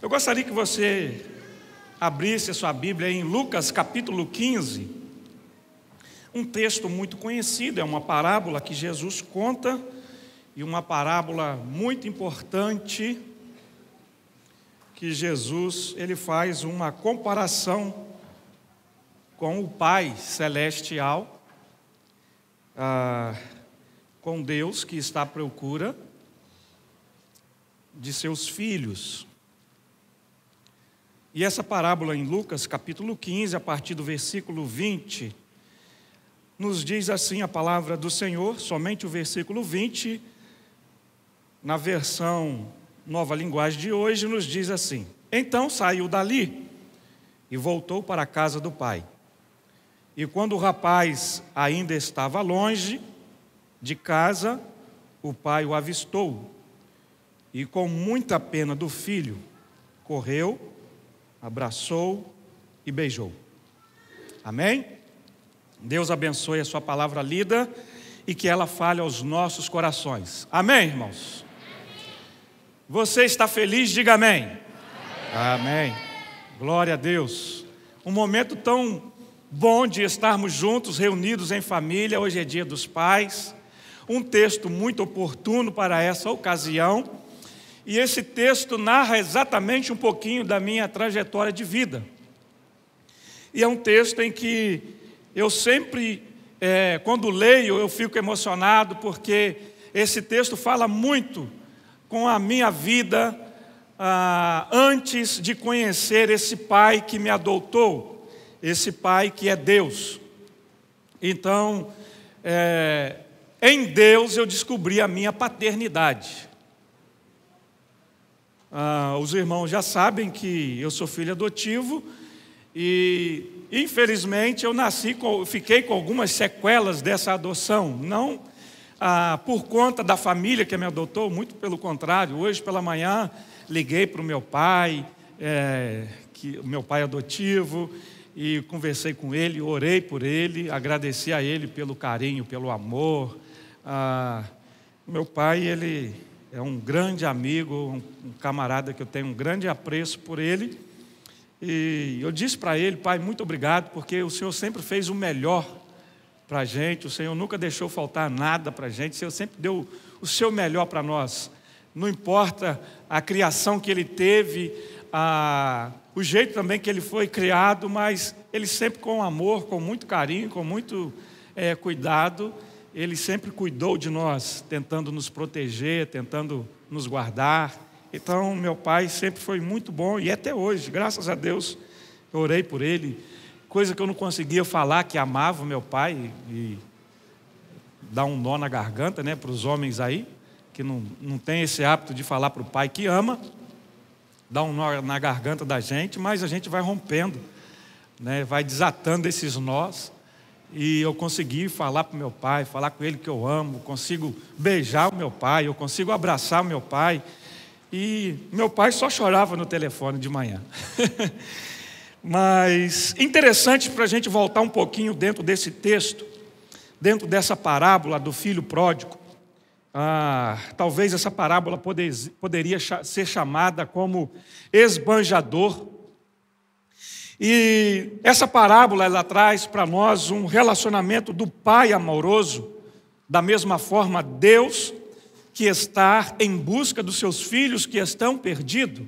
Eu gostaria que você abrisse a sua Bíblia em Lucas capítulo 15. Um texto muito conhecido, é uma parábola que Jesus conta e uma parábola muito importante que Jesus ele faz uma comparação com o Pai celestial, ah, com Deus que está à procura de seus filhos. E essa parábola em Lucas capítulo 15, a partir do versículo 20, nos diz assim a palavra do Senhor, somente o versículo 20, na versão nova linguagem de hoje, nos diz assim: Então saiu dali e voltou para a casa do pai. E quando o rapaz ainda estava longe de casa, o pai o avistou e, com muita pena do filho, correu abraçou e beijou. Amém? Deus abençoe a sua palavra lida e que ela fale aos nossos corações. Amém, irmãos? Você está feliz? Diga amém. Amém. Glória a Deus. Um momento tão bom de estarmos juntos, reunidos em família. Hoje é dia dos pais. Um texto muito oportuno para essa ocasião e esse texto narra exatamente um pouquinho da minha trajetória de vida. E é um texto em que eu sempre, é, quando leio, eu fico emocionado, porque esse texto fala muito com a minha vida ah, antes de conhecer esse Pai que me adotou, esse Pai que é Deus. Então, é, em Deus eu descobri a minha paternidade. Ah, os irmãos já sabem que eu sou filho adotivo e, infelizmente, eu nasci, com, fiquei com algumas sequelas dessa adoção. Não ah, por conta da família que me adotou, muito pelo contrário. Hoje pela manhã liguei para o meu pai, é, que, meu pai adotivo, e conversei com ele, orei por ele, agradeci a ele pelo carinho, pelo amor. Ah, meu pai, ele é um grande amigo, um, camarada que eu tenho um grande apreço por ele. E eu disse para ele, pai, muito obrigado, porque o Senhor sempre fez o melhor para a gente, o Senhor nunca deixou faltar nada para a gente, o Senhor sempre deu o seu melhor para nós. Não importa a criação que ele teve, a, o jeito também que ele foi criado, mas ele sempre com amor, com muito carinho, com muito é, cuidado, ele sempre cuidou de nós, tentando nos proteger, tentando nos guardar. Então, meu pai sempre foi muito bom e até hoje, graças a Deus, eu orei por ele. Coisa que eu não conseguia falar que amava meu pai e dar um nó na garganta, né, para os homens aí, que não, não tem esse hábito de falar para o pai que ama, dá um nó na garganta da gente, mas a gente vai rompendo, né, vai desatando esses nós e eu consegui falar para o meu pai, falar com ele que eu amo, consigo beijar o meu pai, eu consigo abraçar o meu pai. E meu pai só chorava no telefone de manhã. Mas interessante para a gente voltar um pouquinho dentro desse texto, dentro dessa parábola do filho pródigo. Ah, talvez essa parábola poder, poderia ser chamada como esbanjador e essa parábola ela traz para nós um relacionamento do pai amoroso, da mesma forma Deus que está em busca dos seus filhos que estão perdidos.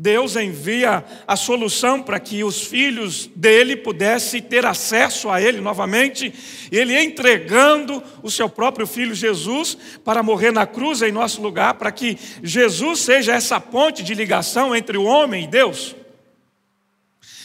Deus envia a solução para que os filhos dele pudessem ter acesso a ele novamente, ele entregando o seu próprio filho Jesus para morrer na cruz em nosso lugar, para que Jesus seja essa ponte de ligação entre o homem e Deus.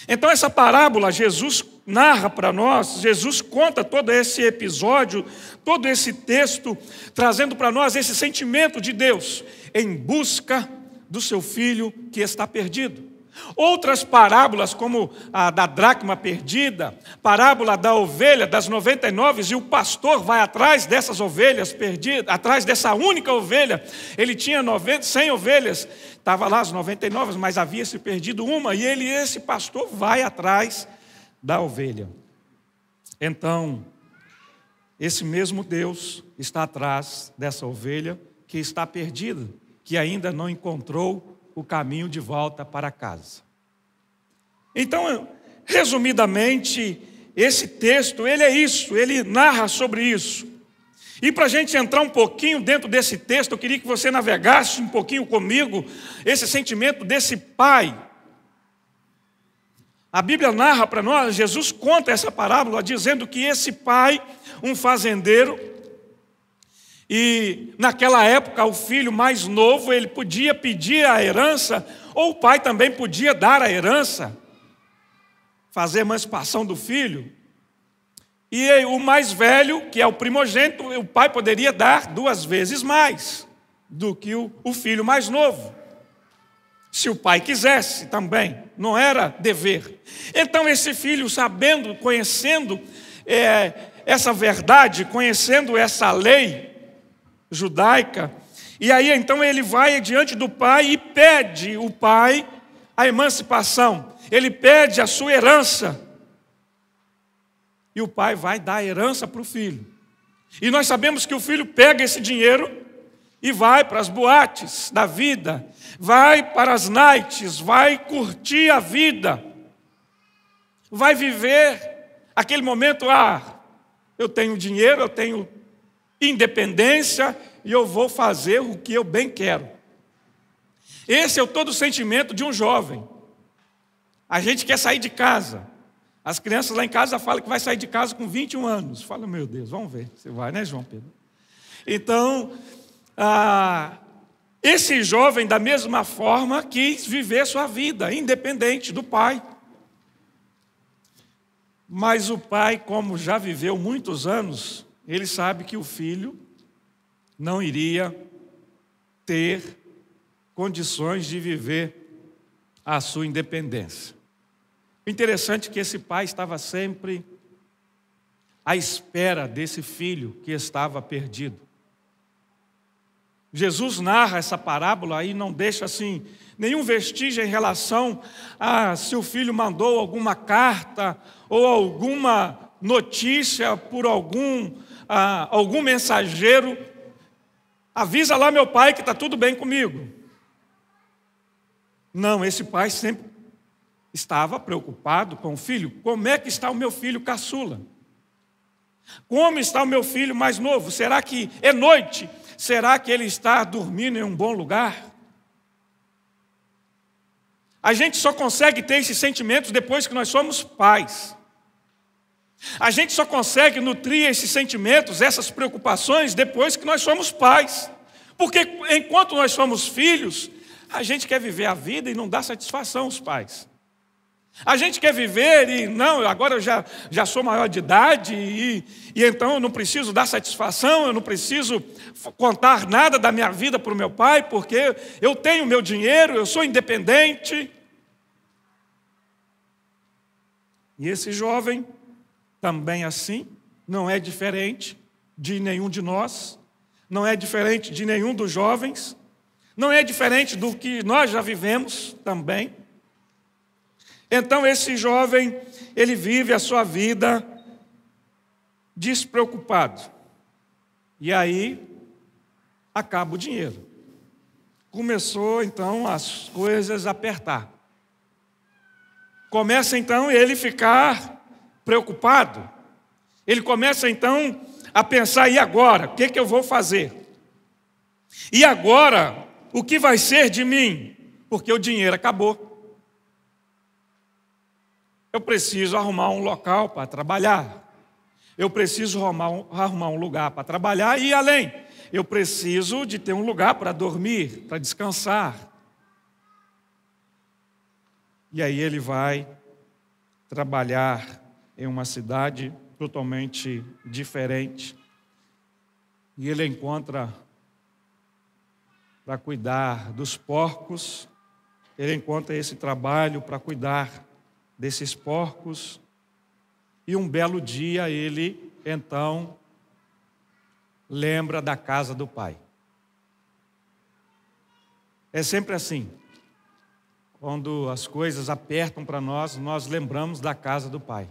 Então, essa parábola, Jesus narra para nós, Jesus conta todo esse episódio, todo esse texto, trazendo para nós esse sentimento de Deus em busca do seu filho que está perdido. Outras parábolas, como a da dracma perdida, parábola da ovelha das 99, e o pastor vai atrás dessas ovelhas perdidas, atrás dessa única ovelha. Ele tinha 90, 100 ovelhas, estava lá as 99, mas havia se perdido uma, e ele, esse pastor, vai atrás da ovelha. Então, esse mesmo Deus está atrás dessa ovelha que está perdida, que ainda não encontrou o caminho de volta para casa. Então, resumidamente, esse texto, ele é isso, ele narra sobre isso. E para a gente entrar um pouquinho dentro desse texto, eu queria que você navegasse um pouquinho comigo esse sentimento desse pai. A Bíblia narra para nós, Jesus conta essa parábola dizendo que esse pai, um fazendeiro, e naquela época o filho mais novo, ele podia pedir a herança, ou o pai também podia dar a herança, fazer emancipação do filho. E o mais velho, que é o primogênito, o pai poderia dar duas vezes mais do que o, o filho mais novo. Se o pai quisesse também, não era dever. Então, esse filho, sabendo, conhecendo é, essa verdade, conhecendo essa lei judaica, e aí então ele vai diante do pai e pede o pai a emancipação, ele pede a sua herança. E o pai vai dar a herança para o filho. E nós sabemos que o filho pega esse dinheiro e vai para as boates da vida, vai para as nights, vai curtir a vida, vai viver aquele momento, ah, eu tenho dinheiro, eu tenho independência e eu vou fazer o que eu bem quero. Esse é o todo o sentimento de um jovem. A gente quer sair de casa, as crianças lá em casa falam que vai sair de casa com 21 anos. Fala, meu Deus, vamos ver. Você vai, né, João Pedro? Então, ah, esse jovem, da mesma forma, quis viver sua vida, independente do pai. Mas o pai, como já viveu muitos anos, ele sabe que o filho não iria ter condições de viver a sua independência. O interessante é que esse pai estava sempre à espera desse filho que estava perdido. Jesus narra essa parábola e não deixa assim nenhum vestígio em relação a se o filho mandou alguma carta ou alguma notícia por algum, ah, algum mensageiro. Avisa lá meu pai que está tudo bem comigo. Não, esse pai sempre estava preocupado com o filho. Como é que está o meu filho caçula? Como está o meu filho mais novo? Será que é noite? Será que ele está dormindo em um bom lugar? A gente só consegue ter esses sentimentos depois que nós somos pais. A gente só consegue nutrir esses sentimentos, essas preocupações, depois que nós somos pais. Porque enquanto nós somos filhos, a gente quer viver a vida e não dá satisfação aos pais. A gente quer viver e não, agora eu já, já sou maior de idade e, e então eu não preciso dar satisfação, eu não preciso contar nada da minha vida para o meu pai, porque eu tenho meu dinheiro, eu sou independente. E esse jovem também assim, não é diferente de nenhum de nós, não é diferente de nenhum dos jovens, não é diferente do que nós já vivemos também. Então esse jovem, ele vive a sua vida despreocupado. E aí acaba o dinheiro. Começou então as coisas a apertar. Começa então ele ficar preocupado. Ele começa então a pensar: e agora? O que, que eu vou fazer? E agora? O que vai ser de mim? Porque o dinheiro acabou eu preciso arrumar um local para trabalhar. Eu preciso arrumar um, arrumar um lugar para trabalhar e além. Eu preciso de ter um lugar para dormir, para descansar. E aí ele vai trabalhar em uma cidade totalmente diferente. E ele encontra para cuidar dos porcos, ele encontra esse trabalho para cuidar desses porcos. E um belo dia ele, então, lembra da casa do pai. É sempre assim. Quando as coisas apertam para nós, nós lembramos da casa do pai.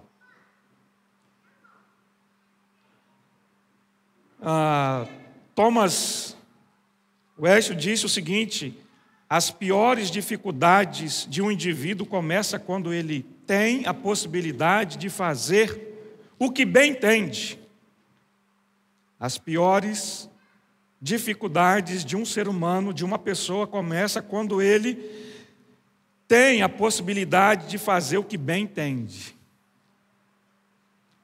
Ah, Thomas West disse o seguinte: as piores dificuldades de um indivíduo começa quando ele tem a possibilidade de fazer o que bem entende. As piores dificuldades de um ser humano, de uma pessoa, começa quando ele tem a possibilidade de fazer o que bem entende.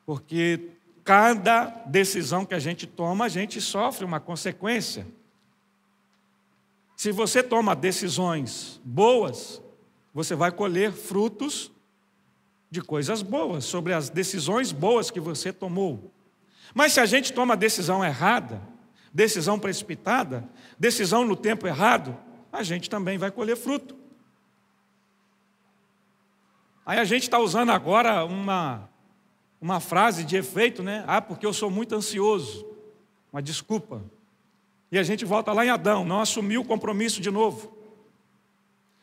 Porque cada decisão que a gente toma, a gente sofre uma consequência. Se você toma decisões boas, você vai colher frutos de coisas boas, sobre as decisões boas que você tomou. Mas se a gente toma decisão errada, decisão precipitada, decisão no tempo errado, a gente também vai colher fruto. Aí a gente está usando agora uma, uma frase de efeito, né? Ah, porque eu sou muito ansioso. Uma desculpa. E a gente volta lá em Adão, não assumiu o compromisso de novo,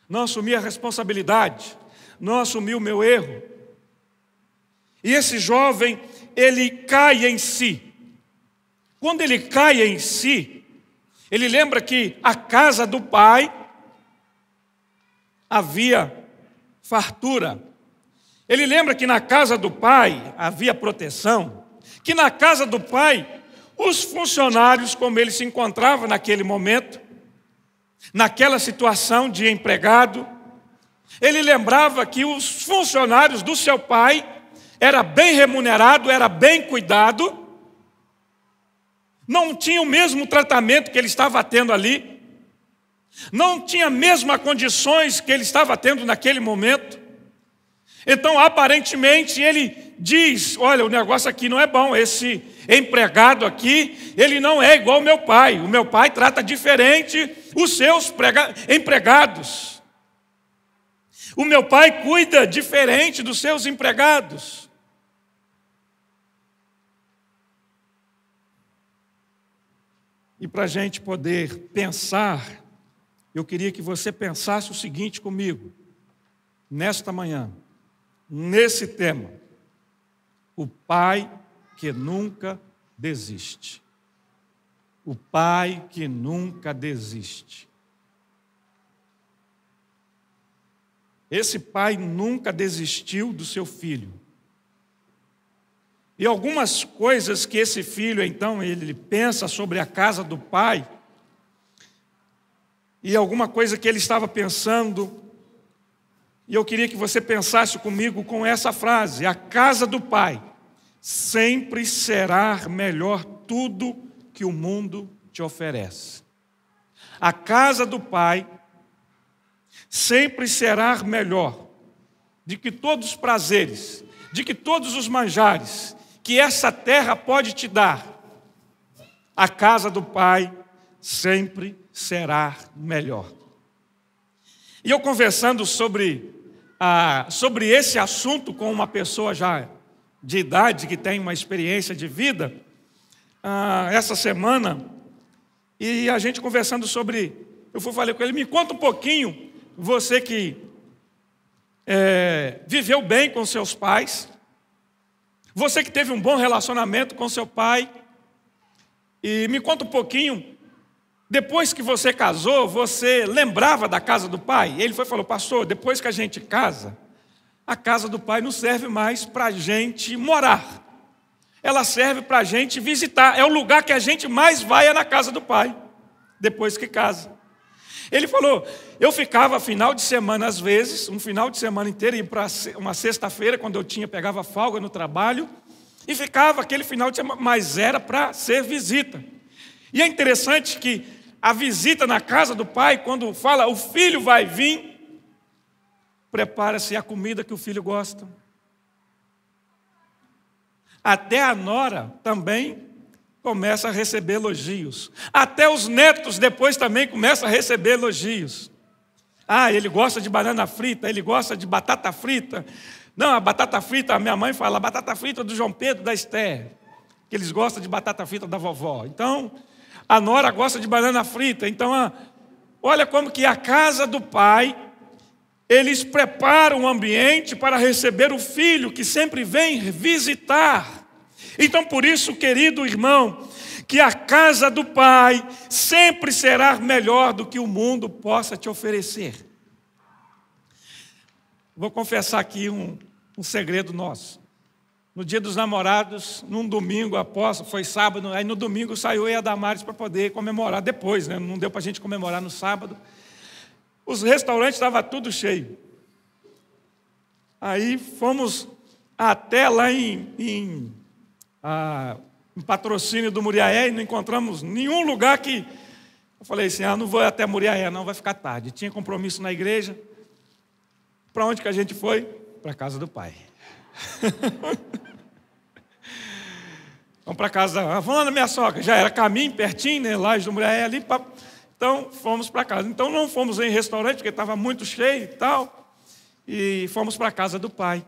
não assumiu a responsabilidade, não assumiu o meu erro. E esse jovem, ele cai em si. Quando ele cai em si, ele lembra que a casa do pai havia fartura. Ele lembra que na casa do pai havia proteção, que na casa do pai os funcionários, como ele se encontrava naquele momento, naquela situação de empregado, ele lembrava que os funcionários do seu pai era bem remunerado, era bem cuidado, não tinha o mesmo tratamento que ele estava tendo ali, não tinha a mesma condições que ele estava tendo naquele momento. Então, aparentemente, ele diz: Olha, o negócio aqui não é bom, esse empregado aqui, ele não é igual ao meu pai. O meu pai trata diferente os seus empregados. O meu pai cuida diferente dos seus empregados. E para a gente poder pensar, eu queria que você pensasse o seguinte comigo, nesta manhã, nesse tema: o pai que nunca desiste. O pai que nunca desiste. Esse pai nunca desistiu do seu filho. E algumas coisas que esse filho, então, ele pensa sobre a casa do pai, e alguma coisa que ele estava pensando, e eu queria que você pensasse comigo com essa frase: a casa do pai sempre será melhor tudo que o mundo te oferece. A casa do Pai sempre será melhor de que todos os prazeres, de que todos os manjares que essa terra pode te dar. A casa do Pai sempre será melhor. E eu conversando sobre, ah, sobre esse assunto com uma pessoa já de idade, que tem uma experiência de vida, ah, essa semana, e a gente conversando sobre. Eu fui falei com ele, me conta um pouquinho, você que é, viveu bem com seus pais, você que teve um bom relacionamento com seu pai, e me conta um pouquinho, depois que você casou, você lembrava da casa do pai? Ele foi falou, pastor, depois que a gente casa, a casa do Pai não serve mais para a gente morar. Ela serve para a gente visitar. É o lugar que a gente mais vai é na casa do Pai, depois que casa. Ele falou: eu ficava final de semana, às vezes, um final de semana inteiro, ia para uma sexta-feira, quando eu tinha, pegava folga no trabalho, e ficava aquele final de semana, mas era para ser visita. E é interessante que a visita na casa do pai, quando fala o filho vai vir, prepara-se a comida que o filho gosta. Até a nora também começa a receber elogios. Até os netos depois também começam a receber elogios. Ah, ele gosta de banana frita, ele gosta de batata frita. Não, a batata frita, a minha mãe fala, a batata frita do João Pedro da Esther, que eles gostam de batata frita da vovó. Então, a nora gosta de banana frita. Então, a, olha como que a casa do pai eles preparam o ambiente para receber o filho que sempre vem visitar. Então, por isso, querido irmão, que a casa do Pai sempre será melhor do que o mundo possa te oferecer. Vou confessar aqui um, um segredo nosso. No dia dos namorados, num domingo após, foi sábado, aí no domingo saiu eu e a Damares para poder comemorar depois, né? não deu para a gente comemorar no sábado. Os restaurantes estavam tudo cheio. Aí fomos até lá em, em, em patrocínio do Muriaé e não encontramos nenhum lugar que. Eu falei assim: ah, não vou até Muriaé, não, vai ficar tarde. Tinha compromisso na igreja. Para onde que a gente foi? Para a casa do pai. Vamos para casa, vamos lá na minha sogra. Já era caminho, pertinho, né? Lá do Muriaé ali. Pra... Então fomos para casa. Então não fomos em restaurante, porque estava muito cheio e tal. E fomos para a casa do pai.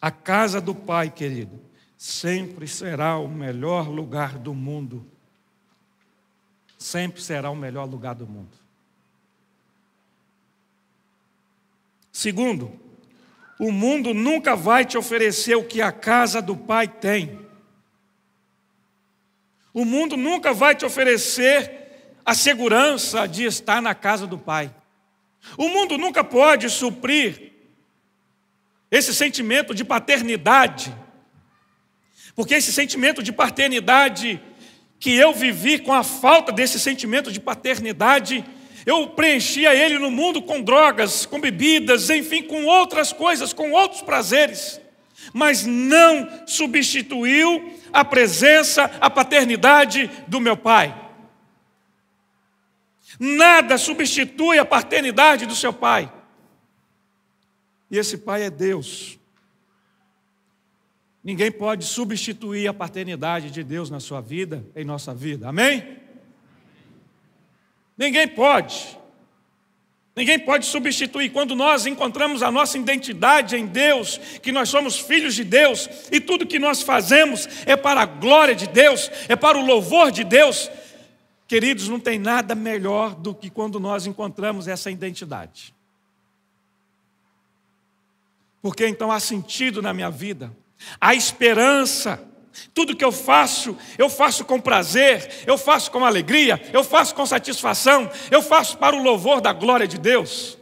A casa do Pai, querido, sempre será o melhor lugar do mundo. Sempre será o melhor lugar do mundo. Segundo, o mundo nunca vai te oferecer o que a casa do Pai tem. O mundo nunca vai te oferecer a segurança de estar na casa do Pai. O mundo nunca pode suprir esse sentimento de paternidade, porque esse sentimento de paternidade que eu vivi com a falta desse sentimento de paternidade, eu preenchia ele no mundo com drogas, com bebidas, enfim, com outras coisas, com outros prazeres, mas não substituiu a presença, a paternidade do meu pai. Nada substitui a paternidade do seu pai. E esse pai é Deus. Ninguém pode substituir a paternidade de Deus na sua vida, em nossa vida. Amém? Ninguém pode. Ninguém pode substituir. Quando nós encontramos a nossa identidade em Deus, que nós somos filhos de Deus, e tudo que nós fazemos é para a glória de Deus, é para o louvor de Deus, queridos, não tem nada melhor do que quando nós encontramos essa identidade porque então há sentido na minha vida, há esperança. Tudo que eu faço, eu faço com prazer, eu faço com alegria, eu faço com satisfação, eu faço para o louvor da glória de Deus.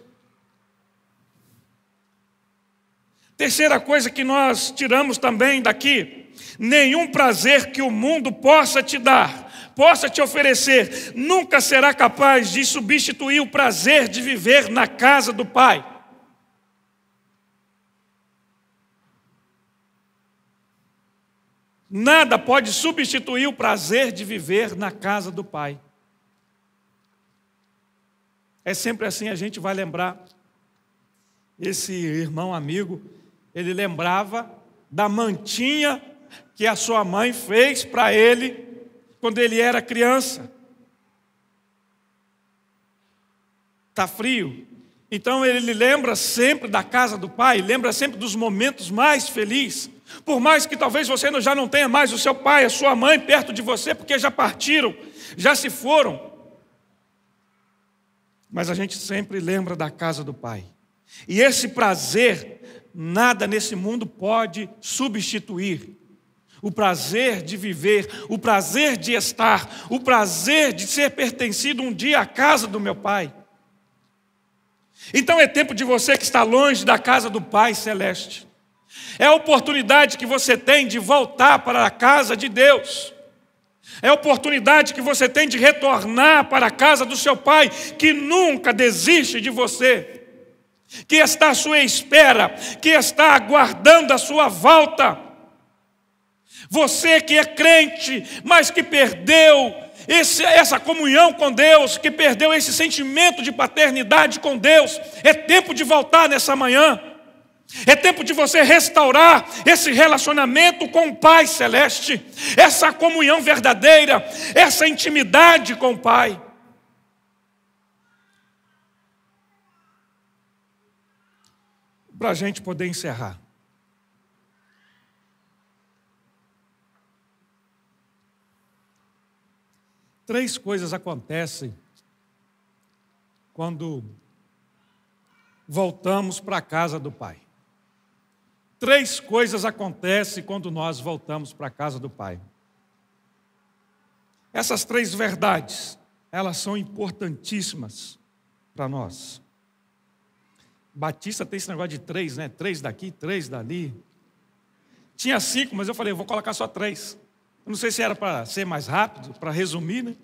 Terceira coisa que nós tiramos também daqui: nenhum prazer que o mundo possa te dar, possa te oferecer, nunca será capaz de substituir o prazer de viver na casa do Pai. Nada pode substituir o prazer de viver na casa do Pai. É sempre assim, a gente vai lembrar. Esse irmão amigo, ele lembrava da mantinha que a sua mãe fez para ele quando ele era criança. Está frio. Então ele lembra sempre da casa do pai, lembra sempre dos momentos mais felizes. Por mais que talvez você já não tenha mais o seu pai, a sua mãe perto de você, porque já partiram, já se foram. Mas a gente sempre lembra da casa do pai. E esse prazer, nada nesse mundo pode substituir. O prazer de viver, o prazer de estar, o prazer de ser pertencido um dia à casa do meu pai. Então é tempo de você que está longe da casa do Pai Celeste. É a oportunidade que você tem de voltar para a casa de Deus. É a oportunidade que você tem de retornar para a casa do seu pai, que nunca desiste de você, que está à sua espera, que está aguardando a sua volta. Você que é crente, mas que perdeu esse, essa comunhão com Deus, que perdeu esse sentimento de paternidade com Deus, é tempo de voltar nessa manhã. É tempo de você restaurar esse relacionamento com o Pai Celeste, essa comunhão verdadeira, essa intimidade com o Pai. Para a gente poder encerrar. Três coisas acontecem quando voltamos para a casa do Pai. Três coisas acontecem quando nós voltamos para a casa do Pai. Essas três verdades, elas são importantíssimas para nós. Batista tem esse negócio de três, né? Três daqui, três dali. Tinha cinco, mas eu falei, vou colocar só três. Eu não sei se era para ser mais rápido, para resumir, né?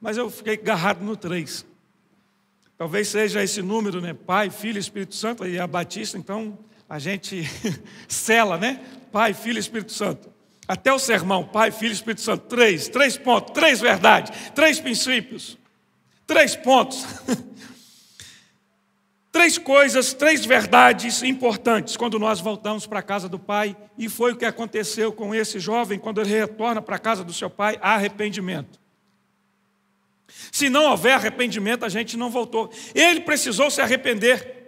Mas eu fiquei agarrado no três. Talvez seja esse número, né? Pai, Filho, Espírito Santo, e a Batista, então a gente cela, né? Pai, Filho e Espírito Santo. Até o sermão, Pai, Filho e Espírito Santo. Três, três pontos, três verdades, três princípios, três pontos. três coisas, três verdades importantes quando nós voltamos para a casa do Pai. E foi o que aconteceu com esse jovem quando ele retorna para a casa do seu pai: arrependimento. Se não houver arrependimento, a gente não voltou. Ele precisou se arrepender.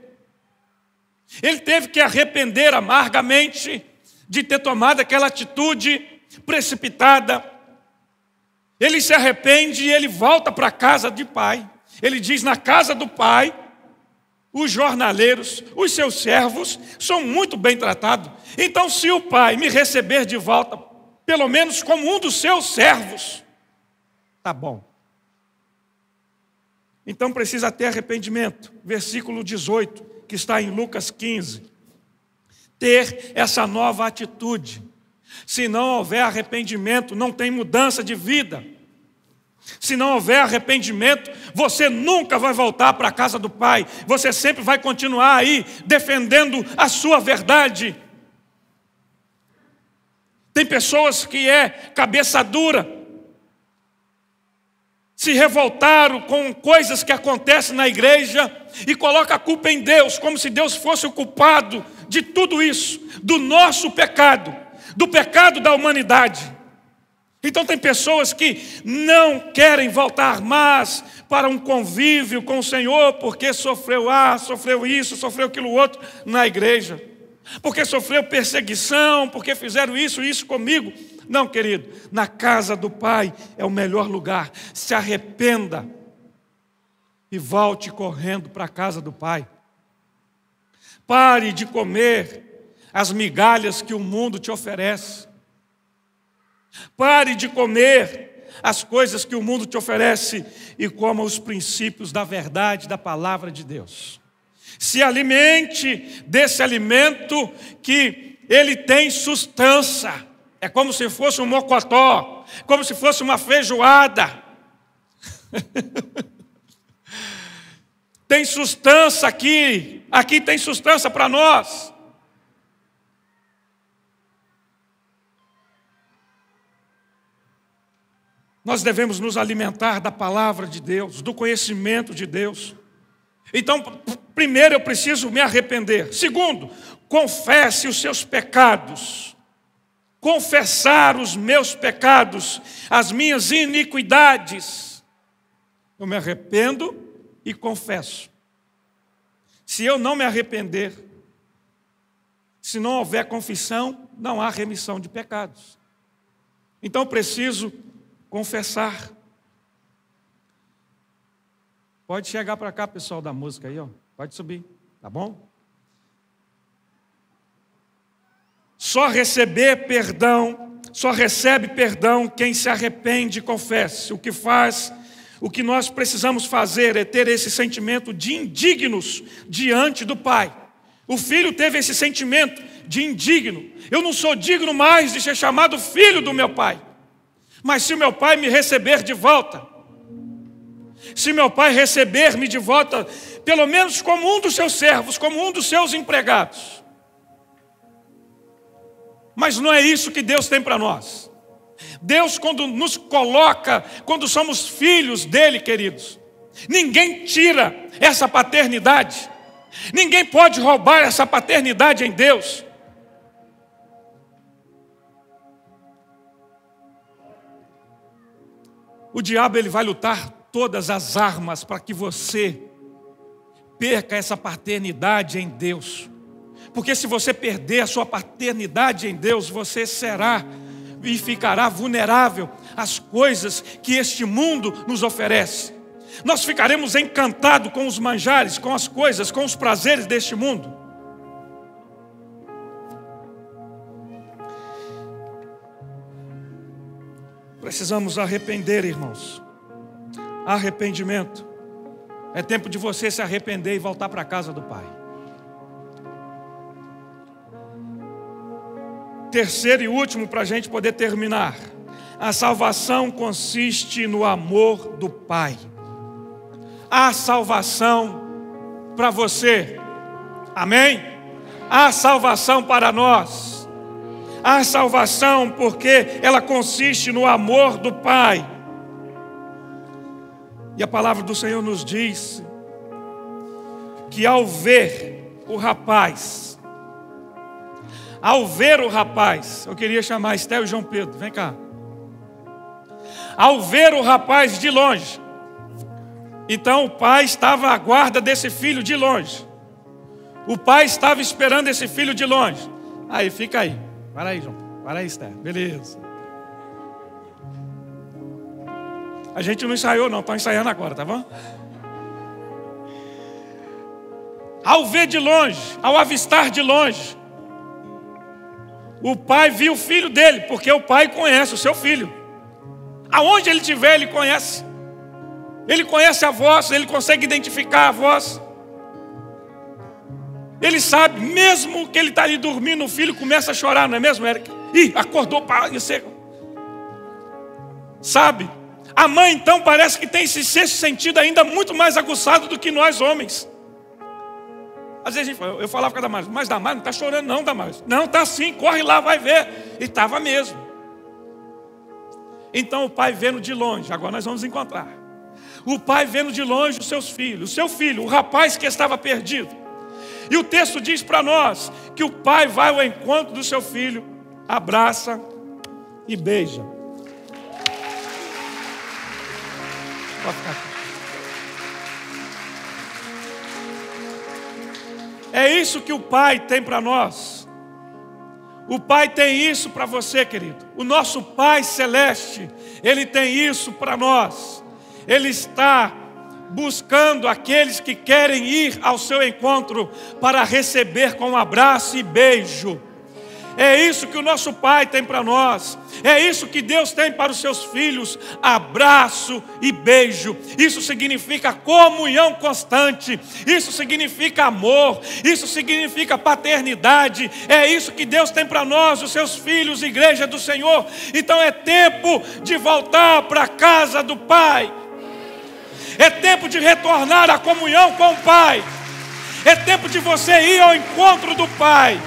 Ele teve que arrepender amargamente de ter tomado aquela atitude precipitada. Ele se arrepende e ele volta para a casa de pai. Ele diz: na casa do pai, os jornaleiros, os seus servos, são muito bem tratados. Então, se o pai me receber de volta, pelo menos como um dos seus servos, tá bom. Então precisa ter arrependimento. Versículo 18, que está em Lucas 15. Ter essa nova atitude. Se não houver arrependimento, não tem mudança de vida. Se não houver arrependimento, você nunca vai voltar para a casa do Pai. Você sempre vai continuar aí defendendo a sua verdade. Tem pessoas que é cabeça dura, se revoltaram com coisas que acontecem na igreja e coloca a culpa em Deus, como se Deus fosse o culpado de tudo isso, do nosso pecado, do pecado da humanidade. Então tem pessoas que não querem voltar mais para um convívio com o Senhor porque sofreu ah, sofreu isso, sofreu aquilo outro na igreja. Porque sofreu perseguição, porque fizeram isso, isso comigo. Não, querido, na casa do Pai é o melhor lugar. Se arrependa e volte correndo para a casa do Pai. Pare de comer as migalhas que o mundo te oferece. Pare de comer as coisas que o mundo te oferece e coma os princípios da verdade da palavra de Deus. Se alimente desse alimento que ele tem sustância. É como se fosse um mocotó, como se fosse uma feijoada. tem sustância aqui, aqui tem sustância para nós. Nós devemos nos alimentar da palavra de Deus, do conhecimento de Deus. Então, primeiro eu preciso me arrepender. Segundo, confesse os seus pecados confessar os meus pecados, as minhas iniquidades. Eu me arrependo e confesso. Se eu não me arrepender, se não houver confissão, não há remissão de pecados. Então preciso confessar. Pode chegar para cá, pessoal da música aí, ó. Pode subir, tá bom? Só receber perdão, só recebe perdão quem se arrepende e confessa. O que faz, o que nós precisamos fazer é ter esse sentimento de indignos diante do Pai. O filho teve esse sentimento de indigno. Eu não sou digno mais de ser chamado filho do meu pai. Mas se meu pai me receber de volta, se meu pai receber-me de volta, pelo menos como um dos seus servos, como um dos seus empregados, mas não é isso que Deus tem para nós. Deus, quando nos coloca, quando somos filhos dele, queridos, ninguém tira essa paternidade, ninguém pode roubar essa paternidade em Deus. O diabo ele vai lutar todas as armas para que você perca essa paternidade em Deus. Porque se você perder a sua paternidade em Deus, você será e ficará vulnerável às coisas que este mundo nos oferece. Nós ficaremos encantados com os manjares, com as coisas, com os prazeres deste mundo. Precisamos arrepender, irmãos. Arrependimento. É tempo de você se arrepender e voltar para a casa do Pai. Terceiro e último, para a gente poder terminar. A salvação consiste no amor do Pai. Há salvação para você. Amém? Há salvação para nós. Há salvação porque ela consiste no amor do Pai. E a palavra do Senhor nos diz que ao ver o rapaz, ao ver o rapaz, eu queria chamar Estel e João Pedro, vem cá. Ao ver o rapaz de longe, então o pai estava à guarda desse filho de longe. O pai estava esperando esse filho de longe. Aí, fica aí. Para aí, João. Para aí, Esther. Beleza. A gente não ensaiou, não. Está ensaiando agora, tá bom? Ao ver de longe, ao avistar de longe, o pai viu o filho dele, porque o pai conhece o seu filho. Aonde ele estiver, ele conhece. Ele conhece a voz, ele consegue identificar a voz. Ele sabe, mesmo que ele está ali dormindo, o filho começa a chorar, não é mesmo, Eric? Ih, acordou para você. Sabe? A mãe, então, parece que tem esse sexto sentido ainda muito mais aguçado do que nós homens. Às vezes eu falava com a Damares, mas Damares não está chorando, não, Damares. Não, está sim, corre lá, vai ver. E estava mesmo. Então o pai vendo de longe, agora nós vamos encontrar. O pai vendo de longe os seus filhos, o seu filho, o rapaz que estava perdido. E o texto diz para nós que o pai vai ao encontro do seu filho, abraça e beija. Pode ficar aqui. É isso que o Pai tem para nós. O Pai tem isso para você, querido. O nosso Pai Celeste, Ele tem isso para nós. Ele está buscando aqueles que querem ir ao seu encontro para receber com um abraço e beijo. É isso que o nosso Pai tem para nós. É isso que Deus tem para os seus filhos: abraço e beijo. Isso significa comunhão constante. Isso significa amor. Isso significa paternidade. É isso que Deus tem para nós, os seus filhos, igreja do Senhor. Então é tempo de voltar para a casa do Pai. É tempo de retornar à comunhão com o Pai. É tempo de você ir ao encontro do Pai.